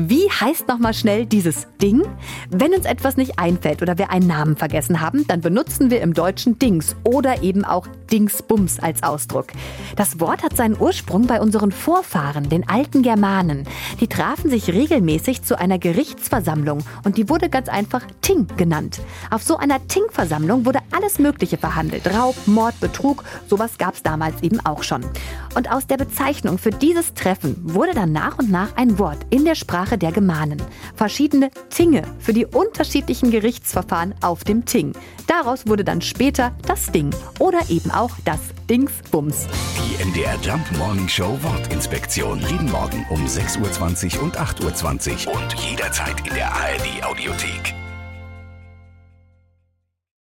Wie heißt nochmal schnell dieses Ding? Wenn uns etwas nicht einfällt oder wir einen Namen vergessen haben, dann benutzen wir im Deutschen Dings oder eben auch Dingsbums als Ausdruck. Das Wort hat seinen Ursprung bei unseren Vorfahren, den alten Germanen. Die trafen sich regelmäßig zu einer Gerichtsversammlung und die wurde ganz einfach Ting genannt. Auf so einer Ting-Versammlung wurde alles Mögliche verhandelt. Raub, Mord, Betrug, sowas gab es damals eben auch schon. Und aus der Bezeichnung für dieses Treffen wurde dann nach und nach ein Wort in der Sprache der Germanen. Verschiedene Tinge für die unterschiedlichen Gerichtsverfahren auf dem Ting. Daraus wurde dann später das Ding oder eben auch das Dingsbums. Die MDR Jump Morning Show Wortinspektion. Jeden Morgen um 6.20 Uhr und 8.20 Uhr und jederzeit in der ARD Audiothek.